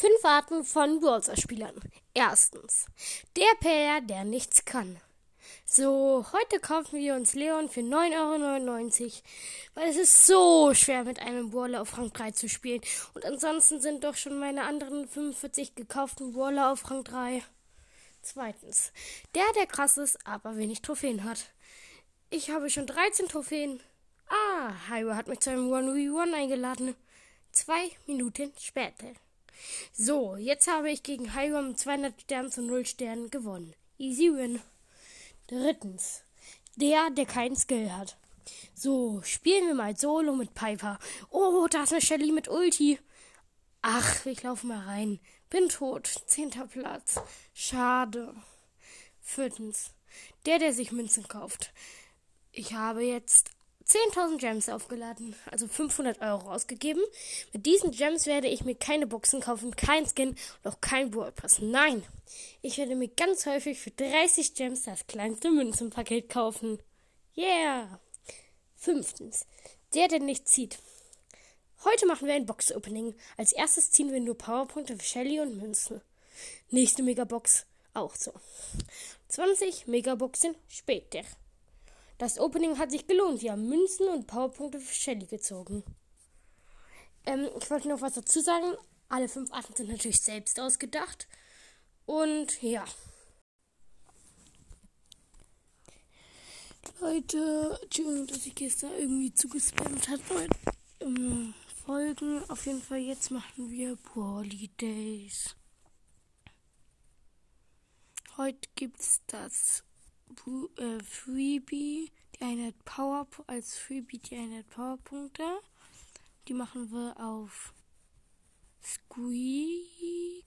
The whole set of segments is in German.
Fünf Arten von Brawler-Spielern. Erstens, der Player, der nichts kann. So, heute kaufen wir uns Leon für 9,99 Euro, weil es ist so schwer mit einem Brawler auf Rang 3 zu spielen. Und ansonsten sind doch schon meine anderen 45 gekauften Brawler auf Rang 3. Zweitens, der, der krass ist, aber wenig Trophäen hat. Ich habe schon 13 Trophäen. Ah, Hyro hat mich zu einem 1v1 eingeladen. Zwei Minuten später. So, jetzt habe ich gegen Hiram 200 Sterne zu 0 Sternen gewonnen. Easy win. Drittens. Der, der keinen Skill hat. So, spielen wir mal Solo mit Piper. Oh, da ist eine Shelly mit Ulti. Ach, ich laufe mal rein. Bin tot. Zehnter Platz. Schade. Viertens. Der, der sich Münzen kauft. Ich habe jetzt 10.000 Gems aufgeladen, also 500 Euro ausgegeben. Mit diesen Gems werde ich mir keine Boxen kaufen, kein Skin und auch kein Pass. Nein, ich werde mir ganz häufig für 30 Gems das kleinste Münzenpaket kaufen. Yeah! Fünftens, der, der nicht zieht. Heute machen wir ein Box-Opening. Als erstes ziehen wir nur Powerpunkte für Shelly und Münzen. Nächste Megabox auch so. 20 Megaboxen später. Das Opening hat sich gelohnt. Wir haben Münzen und Powerpunkte für Shelly gezogen. Ähm, ich wollte noch was dazu sagen. Alle fünf Arten sind natürlich selbst ausgedacht. Und ja. Leute, Entschuldigung, dass ich gestern irgendwie zugespammt habe ähm, Folgen. Auf jeden Fall, jetzt machen wir Brawly Days. Heute gibt's das äh, Freebie, die Einheit Power als Freebie die Einheit Powerpunkte. Die machen wir auf Squeak.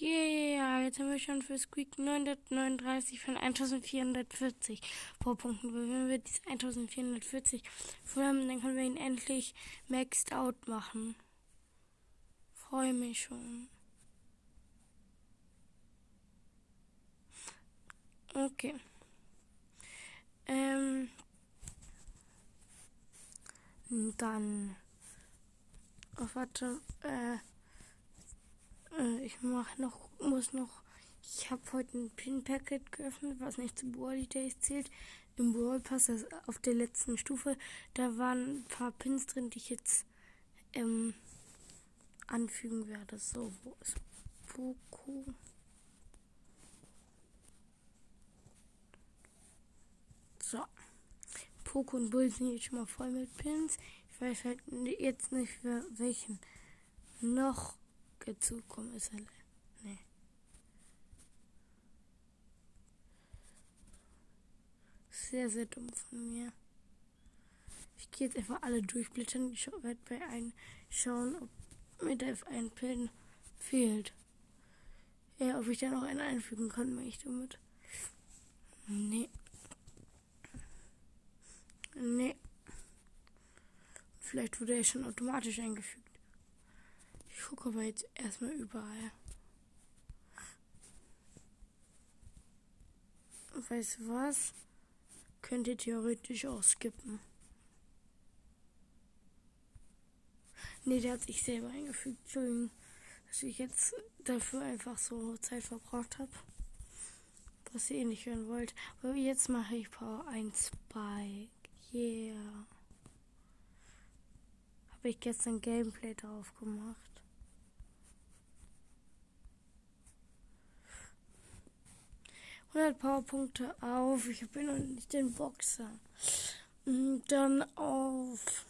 Yeah, jetzt haben wir schon für Squeak 939 von 1440 Powerpunkten. Wenn wir diese 1440 voll haben, dann können wir ihn endlich maxed out machen. Freue mich schon. Okay. Ähm. Dann. Oh, warte. Äh, äh, ich mach noch, muss noch. Ich habe heute ein Pin-Packet geöffnet, was nicht zu Brawl Days zählt. Im Brawl Pass, das auf der letzten Stufe, da waren ein paar Pins drin, die ich jetzt ähm, anfügen werde. So, wo ist Poco? So. Poco und Bull sind jetzt schon mal voll mit Pins. Ich weiß halt jetzt nicht, für welchen noch gezukommen ist. Nee. Sehr, sehr dumm von mir. Ich gehe jetzt einfach alle durchblättern. Ich werde bei einem schauen, ob mir da ein Pin fehlt. Ja, ob ich da noch einen einfügen kann, meine ich damit. Nee. Nee. Vielleicht wurde er schon automatisch eingefügt. Ich gucke aber jetzt erstmal überall. Weißt du was? Könnt ihr theoretisch auch skippen. Nee, der hat sich selber eingefügt. Entschuldigung, dass ich jetzt dafür einfach so Zeit verbraucht habe. Was ihr eh nicht hören wollt. Aber jetzt mache ich Power 1 Spike. Yeah. Habe ich gestern Gameplay drauf gemacht. Powerpunkte auf. Ich bin noch nicht den Boxer. Und dann auf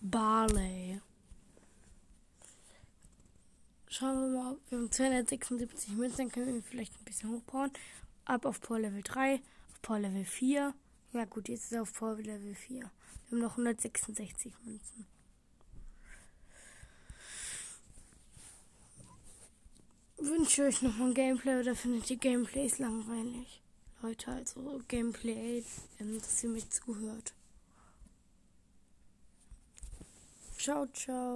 Barley. Schauen wir mal, wir haben 276 Münzen, dann können wir vielleicht ein bisschen hochbauen ab auf Power Level 3, auf Power Level 4. Ja gut, jetzt ist er auf Power Level 4. Wir haben noch 166 Münzen. Wünsche euch noch ein Gameplay oder findet ihr Gameplays langweilig? Leute, also Gameplay, dass ihr mich zuhört. Ciao, ciao.